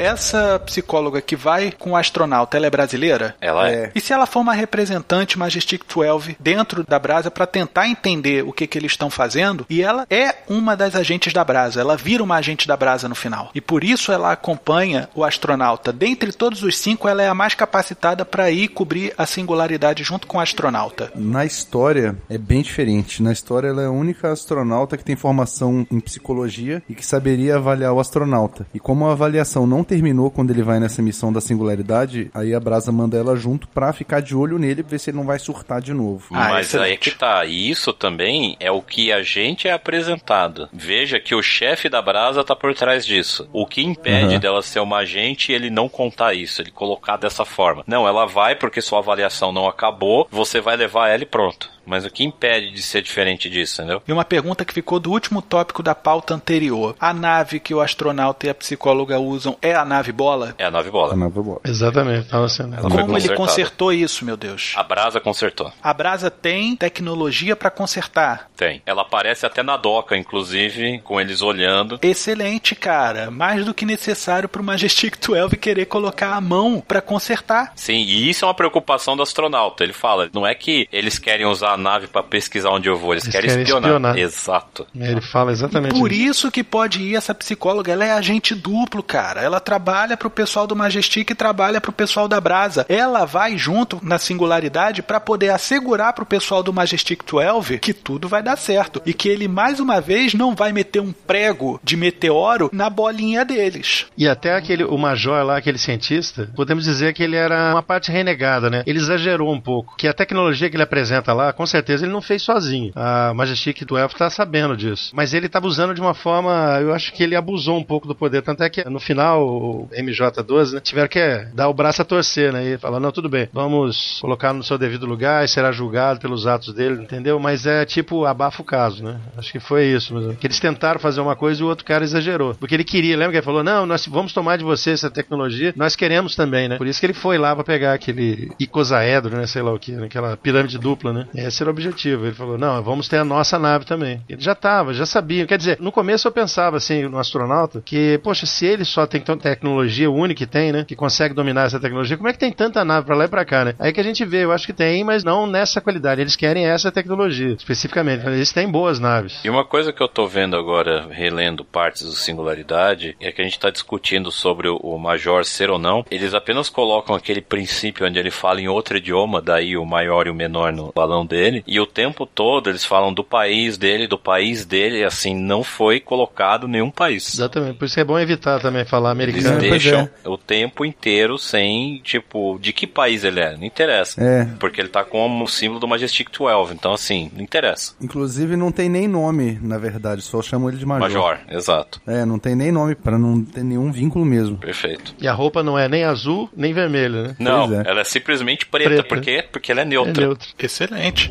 Essa psicóloga que vai com o astronauta, ela é brasileira? Ela é. E se ela for uma representante Majestic 12 dentro da Brasa para tentar entender o que, que eles estão fazendo, e ela é uma das agentes da Brasa, ela vira uma agente da Brasa no final. E por isso ela acompanha o astronauta. Dentre todos os cinco, ela é a mais capacitada para ir cobrir a singularidade junto com o astronauta. Na história é bem diferente. Na história ela é a única astronauta que tem formação em psicologia e que saberia avaliar o astronauta. E como a avaliação não terminou quando ele vai nessa missão da singularidade, aí a Brasa manda ela junto pra ficar de olho nele, ver se ele não vai surtar de novo. Ah, Mas aí é excelente. que tá. E isso também é o que a gente é apresentado. Veja que o chefe da Brasa tá por trás disso. O que impede Uhum. dela ser uma agente ele não contar isso, ele colocar dessa forma. Não, ela vai porque sua avaliação não acabou, você vai levar ela e pronto. Mas o que impede de ser diferente disso, entendeu? E uma pergunta que ficou do último tópico da pauta anterior. A nave que o astronauta e a psicóloga usam é a nave bola? É a nave A bola. nave boa. Exatamente, tava sendo. Ela Como ele consertou isso, meu Deus? A Brasa consertou. A Brasa tem tecnologia para consertar. Tem. Ela aparece até na doca, inclusive, com eles olhando. Excelente, cara. Mais do que necessário pro Majestic 12 querer colocar a mão para consertar. Sim, e isso é uma preocupação do astronauta. Ele fala, não é que eles querem usar a nave pra pesquisar onde eu vou, eles, Eles querem, querem espionar. espionar. Exato. Ele fala exatamente Por isso. isso que pode ir essa psicóloga. Ela é agente duplo, cara. Ela trabalha pro pessoal do Majestic e trabalha pro pessoal da Brasa. Ela vai junto na singularidade para poder assegurar pro pessoal do Majestic 12 que tudo vai dar certo e que ele mais uma vez não vai meter um prego de meteoro na bolinha deles. E até aquele o major lá, aquele cientista, podemos dizer que ele era uma parte renegada, né? Ele exagerou um pouco. Que a tecnologia que ele apresenta lá, com certeza ele não fez sozinho. A Majestic 12 tá sabendo disso. Mas ele estava usando de uma forma, eu acho que ele abusou um pouco do poder. Tanto é que no final, o MJ12, né, tiveram que dar o braço a torcer, né? E falar, não, tudo bem, vamos colocar no seu devido lugar e será julgado pelos atos dele, entendeu? Mas é tipo, abafa o caso, né? Acho que foi isso. Que eles tentaram fazer uma coisa e o outro cara exagerou. Porque ele queria, lembra que ele falou, não, nós vamos tomar de você essa tecnologia, nós queremos também, né? Por isso que ele foi lá para pegar aquele icosaedro, né? Sei lá o que, né? aquela pirâmide dupla, né? Esse era o objetivo. Ele falou, não, vamos ter a nossa nave também. Ele já tava, já sabia. Quer dizer, no começo eu pensava assim, no astronauta, que, poxa, se ele só tem tecnologia única que tem, né? Que consegue dominar essa tecnologia, como é que tem tanta nave para lá e pra cá, né? Aí que a gente vê, eu acho que tem, mas não nessa qualidade. Eles querem essa tecnologia, especificamente. Eles têm boas naves. E uma coisa que eu tô vendo agora, relendo partes do Singularidade, é que a gente tá discutindo sobre o Major ser ou não. Eles apenas colocam aquele princípio onde ele fala em outro idioma, daí o maior e o menor no balão dele. E o tempo todo eles falam do país dele, do país dele, assim, não foi colocado nenhum país. Exatamente, por isso é bom evitar também falar americano. Eles deixam é. o tempo inteiro sem, tipo, de que país ele é, não interessa. É. Porque ele tá como símbolo do Majestic 12, então assim, não interessa. Inclusive não tem nem nome, na verdade, só chamam ele de Major. Major, exato. É, não tem nem nome para não ter nenhum vínculo mesmo. Perfeito. E a roupa não é nem azul, nem vermelha, né? Não, é. ela é simplesmente preta, preta. Por quê? Porque ela é neutra. É neutra. Excelente.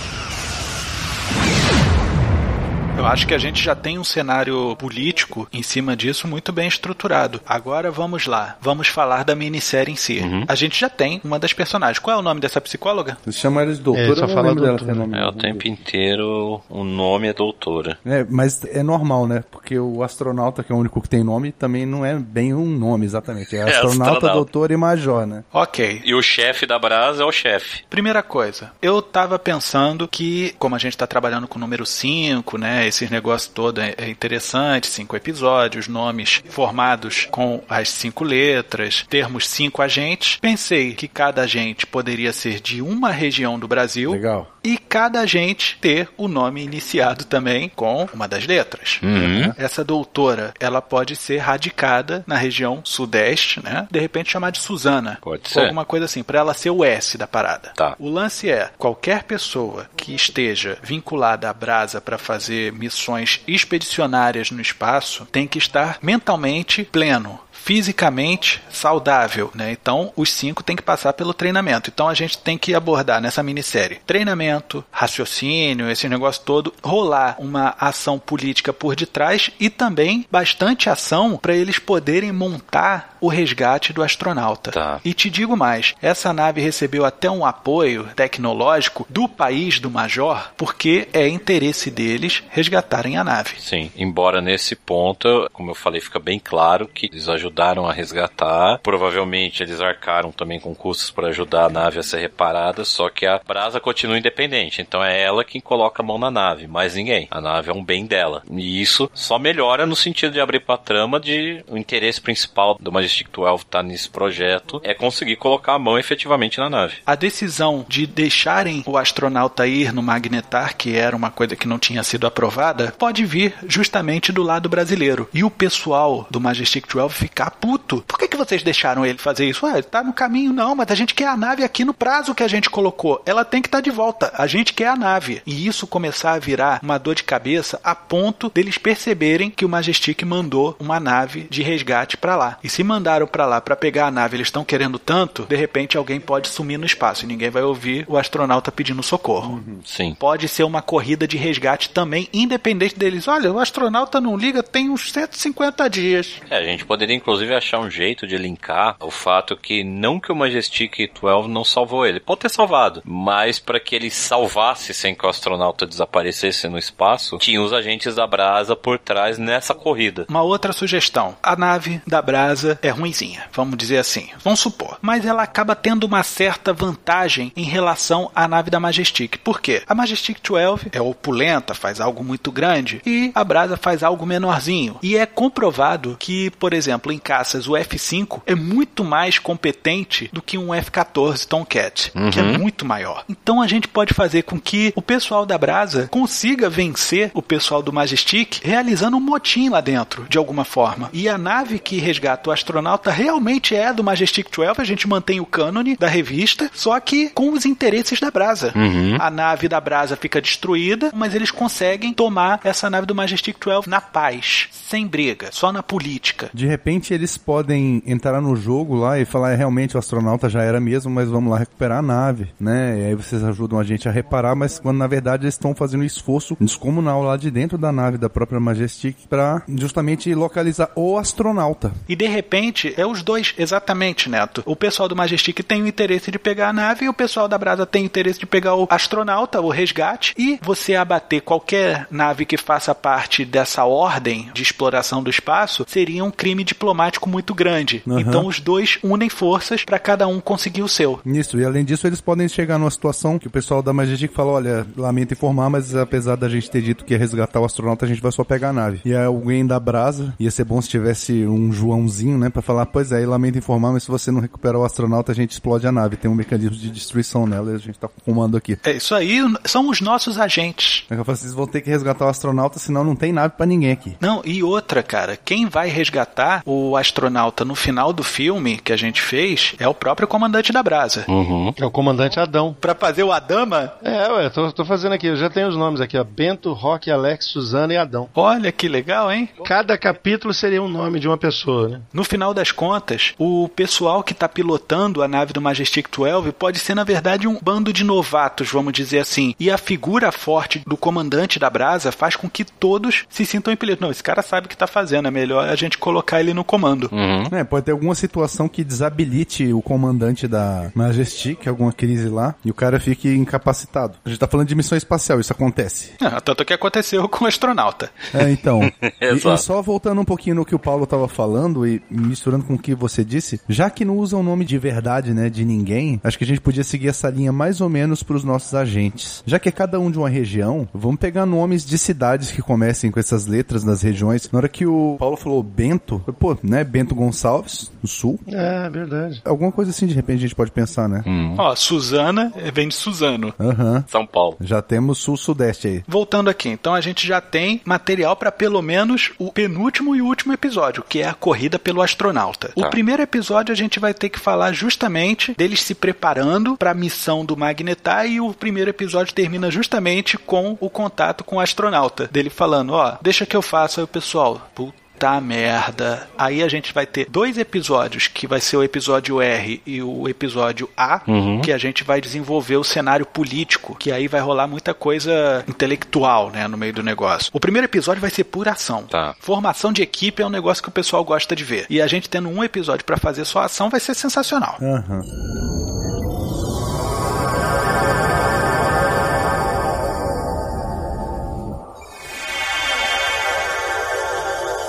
Eu acho que a gente já tem um cenário político em cima disso muito bem estruturado. Agora vamos lá, vamos falar da minissérie em si. Uhum. A gente já tem uma das personagens. Qual é o nome dessa psicóloga? Você chama ela de doutora, é, só fala dela tem nome. É, o tempo inteiro o nome é doutora. É, mas é normal, né? Porque o astronauta, que é o único que tem nome, também não é bem um nome exatamente. É, é astronauta, astronauta, doutor e major, né? Ok. E o chefe da Brasa é o chefe. Primeira coisa, eu tava pensando que, como a gente tá trabalhando com o número 5, né? Esses negócios todo é, é interessante, cinco episódios, nomes formados com as cinco letras, termos cinco agentes. Pensei que cada agente poderia ser de uma região do Brasil. Legal. E cada agente ter o nome iniciado também com uma das letras. Uhum. Essa doutora, ela pode ser radicada na região sudeste, né? De repente chamar de Suzana. Pode ser. Alguma coisa assim, para ela ser o S da parada. Tá. O lance é, qualquer pessoa que esteja vinculada à brasa para fazer missões expedicionárias no espaço tem que estar mentalmente pleno fisicamente saudável, né? Então, os cinco tem que passar pelo treinamento. Então, a gente tem que abordar nessa minissérie treinamento, raciocínio, esse negócio todo, rolar uma ação política por detrás e também bastante ação para eles poderem montar o resgate do astronauta. Tá. E te digo mais, essa nave recebeu até um apoio tecnológico do país do Major, porque é interesse deles resgatarem a nave. Sim, embora nesse ponto, como eu falei, fica bem claro que eles ajudaram a resgatar. Provavelmente eles arcaram também com custos para ajudar a nave a ser reparada, só que a Brasa continua independente, então é ela quem coloca a mão na nave, mais ninguém. A nave é um bem dela. E isso só melhora no sentido de abrir para a trama de o interesse principal do Majestic Majestic 12 tá nesse projeto é conseguir colocar a mão efetivamente na nave. A decisão de deixarem o astronauta ir no Magnetar, que era uma coisa que não tinha sido aprovada, pode vir justamente do lado brasileiro. E o pessoal do Majestic 12 ficar puto. Por que, que vocês deixaram ele fazer isso? Ué, tá no caminho, não, mas a gente quer a nave aqui no prazo que a gente colocou. Ela tem que estar tá de volta. A gente quer a nave. E isso começar a virar uma dor de cabeça a ponto deles perceberem que o Majestic mandou uma nave de resgate para lá. E se mandar mandaram para lá para pegar a nave, eles estão querendo tanto, de repente alguém pode sumir no espaço e ninguém vai ouvir o astronauta pedindo socorro. Uhum. Sim. Pode ser uma corrida de resgate também, independente deles. Olha, o astronauta não liga tem uns 150 dias. É, a gente poderia inclusive achar um jeito de linkar o fato que não que o Majestic 12 não salvou ele, pode ter salvado, mas para que ele salvasse sem que o astronauta desaparecesse no espaço, tinha os agentes da Brasa por trás nessa corrida. Uma outra sugestão: a nave da Brasa é ruinzinha, vamos dizer assim, vamos supor, mas ela acaba tendo uma certa vantagem em relação à nave da Majestic. Por quê? A Majestic 12 é opulenta, faz algo muito grande e a Brasa faz algo menorzinho. E é comprovado que, por exemplo, em caças o F5 é muito mais competente do que um F14 Tomcat, que é muito maior. Então a gente pode fazer com que o pessoal da Brasa consiga vencer o pessoal do Majestic realizando um motim lá dentro, de alguma forma. E a nave que resgata o astronauta realmente é do Majestic 12, a gente mantém o cânone da revista, só que com os interesses da Brasa. A nave da Brasa fica destruída, mas eles conseguem tomar essa nave do Majestic 12 na paz, sem briga, só na política. De repente eles podem entrar no jogo lá e falar, "É, realmente o astronauta já era mesmo, mas vamos lá recuperar a nave, né? E aí vocês ajudam a gente a reparar, mas quando na verdade eles estão fazendo um esforço descomunal lá de dentro da nave da própria Majestic para justamente localizar o astronauta. E de repente é os dois, exatamente, Neto. O pessoal do Majestic tem o interesse de pegar a nave e o pessoal da Brasa tem o interesse de pegar o astronauta, o resgate, e você abater qualquer nave que faça parte dessa ordem de exploração do espaço seria um crime diplomático muito grande. Aham. Então os dois unem forças para cada um conseguir o seu. Isso, e além disso, eles podem chegar numa situação que o pessoal da Majestic fala: olha, lamento informar, mas apesar da gente ter dito que ia resgatar o astronauta, a gente vai só pegar a nave. E aí alguém da Brasa, ia ser bom se tivesse um Joãozinho, né, pra falar: pois é, lamento informar, mas se você não recuperar o astronauta, a gente explode a nave. Tem um mecanismo de destruição nela e a gente tá comando aqui. É isso aí, são os nossos agentes. Eu falo, vocês vão ter que resgatar o astronauta, senão não tem nave pra ninguém aqui. Não, e outra, cara, quem vai resgatar o astronauta no final do filme que a gente fez é o próprio comandante da Brasa. Uhum. É o comandante Adão. Pra fazer o Adama, É, ué, tô, tô fazendo aqui, eu já tenho os nomes aqui, ó. Bento, Roque, Alex, Suzana e Adão. olha que legal, hein? Cada capítulo seria um nome de uma pessoa, né? No final das contas, o pessoal que está pilotando a nave do Majestic 12 pode ser, na verdade, um bando de novatos, vamos dizer assim. E a figura forte do comandante da Brasa faz com que todos se sintam impelidos. Não, esse cara sabe o que está fazendo, é melhor a gente colocar ele no comando. Uhum. É, pode ter alguma situação que desabilite o comandante da Majestic, alguma crise lá, e o cara fique incapacitado. A gente tá falando de missão espacial, isso acontece. Ah, tanto que aconteceu com o astronauta. É, então. e, Exato. e só voltando um pouquinho no que o Paulo tava falando e misturando com o que você disse, já que não usa o nome de verdade, né, de ninguém, acho que a gente podia seguir essa linha mais ou menos pros nossos agentes. Já que é cada um de uma região, vamos pegar nomes de cidades que comecem com essas letras nas regiões. Na hora que o Paulo falou Bento, eu, pô, né, Bento Gonçalves, no sul. É, verdade. Alguma coisa assim, de repente, a gente pode pensar, né? Ó, Suzana eh, vem de Suzano. Aham. São Paulo. Já temos sul-sudeste aí. Voltando aqui, então a gente já tem material para pelo menos o penúltimo e último episódio, que é a corrida pelo astronauta. O Tá. primeiro episódio a gente vai ter que falar justamente deles se preparando para a missão do Magnetar e o primeiro episódio termina justamente com o contato com o astronauta, dele falando, ó, deixa que eu faço aí o pessoal. Puta merda. Aí a gente vai ter dois episódios, que vai ser o episódio R e o episódio A, que a gente vai desenvolver o cenário político, que aí vai rolar muita coisa intelectual, né, no meio do negócio. O primeiro episódio vai ser pura ação. Tá. Formação de equipe é um negócio que o pessoal gosta de ver. E a gente tendo um episódio pra fazer só ação vai ser sensacional. Aham.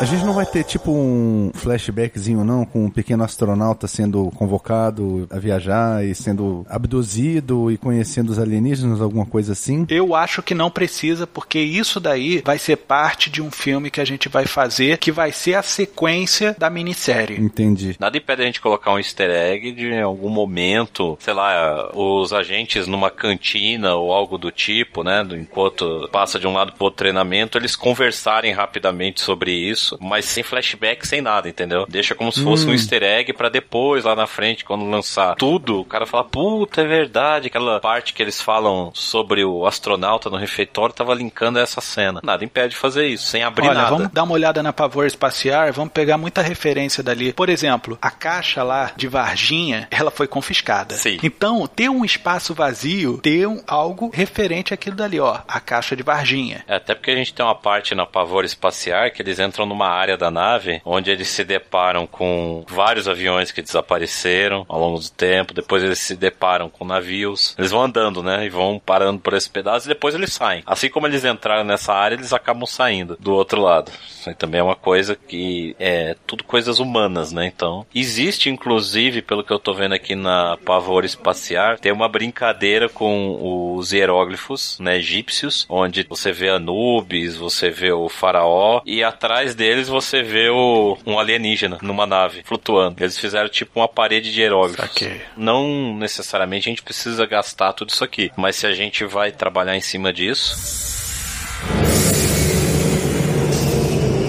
A gente não vai ter tipo um flashbackzinho não, com um pequeno astronauta sendo convocado a viajar e sendo abduzido e conhecendo os alienígenas, alguma coisa assim? Eu acho que não precisa, porque isso daí vai ser parte de um filme que a gente vai fazer, que vai ser a sequência da minissérie. Entendi. Nada impede a gente colocar um easter egg de em algum momento, sei lá, os agentes numa cantina ou algo do tipo, né? Enquanto passa de um lado pro outro treinamento, eles conversarem rapidamente sobre isso, mas sem flashback, sem nada, entendeu? Deixa como se fosse um easter egg pra depois, lá na frente, quando lançar tudo, o cara fala, puta, é verdade, aquela parte que eles falam sobre o astronauta no refeitório tava linkando essa cena. Nada impede de fazer isso, sem abrir Olha, nada. vamos dar uma olhada na Pavor Espacial, vamos pegar muita referência dali. Por exemplo, a caixa lá de Varginha, ela foi confiscada. Sim. Então, ter um espaço vazio, ter um, algo referente àquilo dali, ó, a caixa de Varginha. É, até porque a gente tem uma parte na Pavor Espacial que eles entram numa uma área da nave onde eles se deparam com vários aviões que desapareceram ao longo do tempo. Depois eles se deparam com navios. Eles vão andando, né? E vão parando por esse pedaço e depois eles saem. Assim como eles entraram nessa área, eles acabam saindo do outro lado. Isso aí também é uma coisa que é tudo coisas humanas, né? Então, existe inclusive, pelo que eu tô vendo aqui na Pavor Espaciar, tem uma brincadeira com os hieróglifos, né, egípcios, onde você vê Anubis, você vê o faraó e atrás deles você vê o, um alienígena numa nave flutuando. Eles fizeram tipo uma parede de. Saquei. Não necessariamente a gente precisa gastar tudo isso aqui, mas se a gente vai trabalhar em cima disso,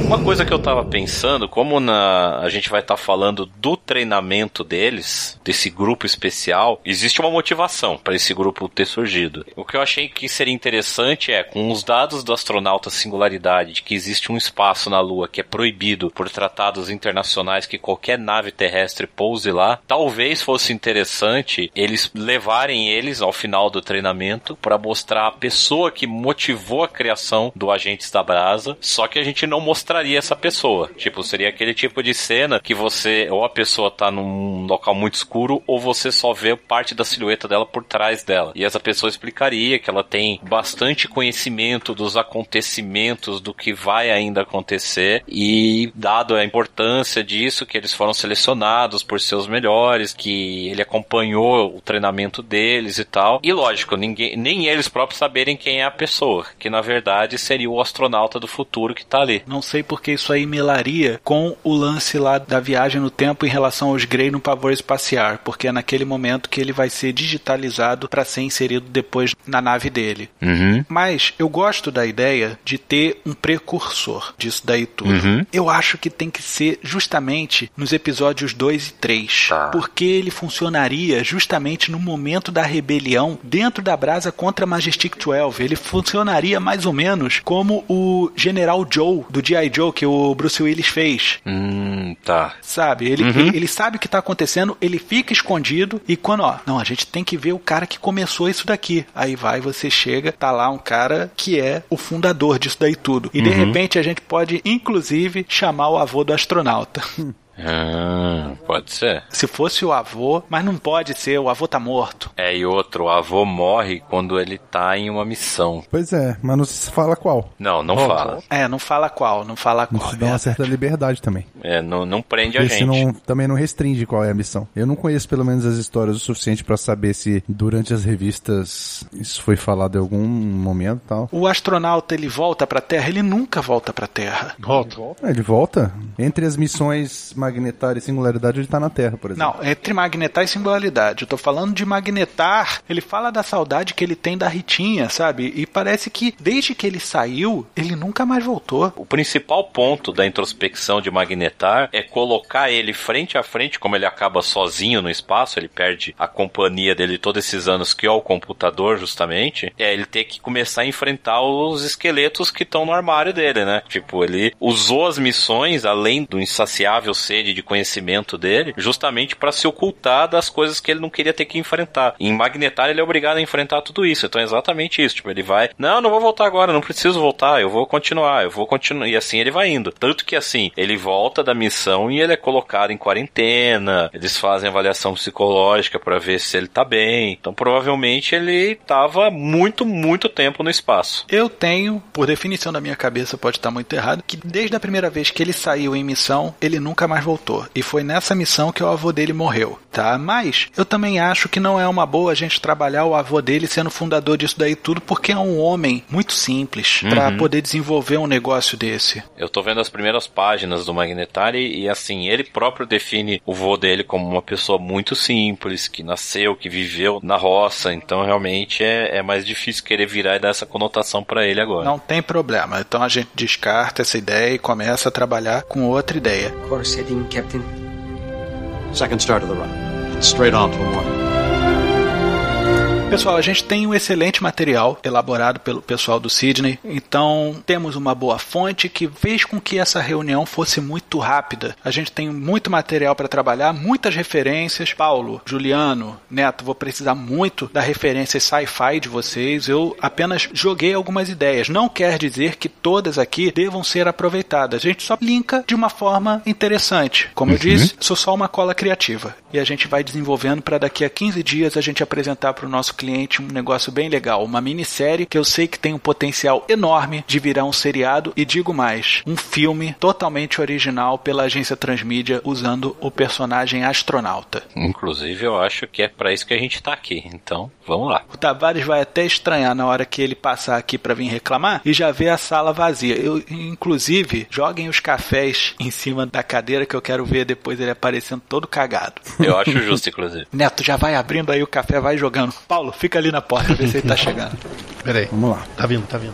Uma coisa que eu tava pensando, como na, a gente vai estar falando do treinamento deles, desse grupo especial, existe uma motivação para esse grupo ter surgido. O que eu achei que seria interessante é, com os dados do astronauta Singularidade, de que existe um espaço na Lua que é proibido por tratados internacionais que qualquer nave terrestre pouse lá, talvez fosse interessante eles levarem eles ao final do treinamento para mostrar a pessoa que motivou a criação do Agentes da Brasa, só que a gente não mostraria essa pessoa. Tipo, seria aquele tipo de cena que você, ou a pessoa tá num local muito escuro, ou você só vê parte da silhueta dela por trás dela. E essa pessoa explicaria que ela tem bastante conhecimento dos acontecimentos, do que vai ainda acontecer, e dado a importância disso, que eles foram selecionados por seus melhores, que ele acompanhou o treinamento deles e tal. E lógico, ninguém, nem eles próprios saberem quem é a pessoa, que na verdade seria o astronauta do futuro que tá ali. Não sei porque isso aí melaria com o lance lá da viagem no tempo em relação aos Grey no pavor espaciar, porque é naquele momento que ele vai ser digitalizado para ser inserido depois na nave dele. Uhum. Mas eu gosto da ideia de ter um precursor disso daí tudo. Uhum. Eu acho que tem que ser justamente nos episódios 2 e 3, Tá. porque ele funcionaria justamente no momento da rebelião dentro da brasa contra Majestic 12. Ele funcionaria mais ou menos como o General Joe do G.I. Joe que o Bruce Willis fez. Hum, tá. Sabe? Ele, Uhum. ele, ele sabe o que tá acontecendo, ele fica escondido e quando, ó, não, a gente tem que ver o cara que começou isso daqui. Aí vai, você chega, tá lá um cara que é o fundador disso daí tudo. E de Uhum. repente a gente pode, inclusive, chamar o avô do astronauta. Ah, pode ser. Se fosse o avô, mas não pode ser, o avô tá morto. É, e outro, o avô morre quando ele tá em uma missão. Pois é, mas não se fala qual. Não, não fala. É, não fala qual, não fala qual. Isso dá uma certa liberdade também. É, não, não prende a Porque gente. senão também não restringe qual é a missão. Eu não conheço pelo menos as histórias o suficiente pra saber se durante as revistas isso foi falado em algum momento e tal. O astronauta ele volta pra Terra, ele nunca volta pra Terra. Volta. Ele volta. Entre as missões magnetar e singularidade, ele tá na Terra, por exemplo. Não, entre magnetar e singularidade. Eu tô falando de magnetar. Ele fala da saudade que ele tem da Ritinha, sabe? E parece que desde que ele saiu, ele nunca mais voltou. O principal ponto da introspecção de Magnetar é colocar ele frente a frente, como ele acaba sozinho no espaço, ele perde a companhia dele todos esses anos, que é o computador, justamente. É ele ter que começar a enfrentar os esqueletos que estão no armário dele, né? Tipo, ele usou as missões, além do insaciável sede de conhecimento dele, justamente para se ocultar das coisas que ele não queria ter que enfrentar. Em Magnetar, ele é obrigado a enfrentar tudo isso. Então é exatamente isso. Tipo, ele vai, não, não vou voltar agora, não preciso voltar, eu vou continuar, eu vou continuar. E assim ele vai indo. Tanto que assim, ele volta da missão e ele é colocado em quarentena. Eles fazem avaliação psicológica para ver se ele tá bem. Então provavelmente ele tava muito, muito tempo no espaço. Eu tenho, por definição da minha cabeça, pode estar muito errado, que desde a primeira vez que ele saiu em missão, ele nunca mais voltou. E foi nessa missão que o avô dele morreu, tá? Mas eu também acho que não é uma boa a gente trabalhar o avô dele sendo fundador disso daí tudo, porque é um homem muito simples pra poder desenvolver um negócio desse. Eu tô vendo as primeiras páginas do Magnetar e, assim, ele próprio define o vô dele como uma pessoa muito simples, que nasceu, que viveu na roça, então realmente é, é mais difícil querer virar e dar essa conotação pra ele agora. Não tem problema. Então a gente descarta essa ideia e começa a trabalhar com outra ideia. Captain. Second start of the run. Straight on to a one. Pessoal, a gente tem um excelente material elaborado pelo pessoal do Sydney, então temos uma boa fonte que fez com que essa reunião fosse muito muito rápida. A gente tem muito material para trabalhar, muitas referências. Paulo, Juliano, Neto, vou precisar muito da referência sci-fi de vocês. Eu apenas joguei algumas ideias. Não quer dizer que todas aqui devam ser aproveitadas. A gente só linka de uma forma interessante. Como eu disse, sou só uma cola criativa. E a gente vai desenvolvendo para daqui a 15 dias a gente apresentar para o nosso cliente um negócio bem legal. Uma minissérie que eu sei que tem um potencial enorme de virar um seriado e digo mais, um filme totalmente original pela agência Transmídia usando o personagem astronauta. Inclusive, eu acho que é para isso que a gente tá aqui. Então, vamos lá. O Tavares vai até estranhar na hora que ele passar aqui para vir reclamar e já ver a sala vazia. Eu, inclusive, joguem os cafés em cima da cadeira que eu quero ver depois ele aparecendo todo cagado. Eu acho justo, inclusive. Neto, já vai abrindo aí o café, vai jogando. Paulo, fica ali na porta, ver se ele tá chegando. Peraí. Vamos lá. Tá vindo, tá vindo.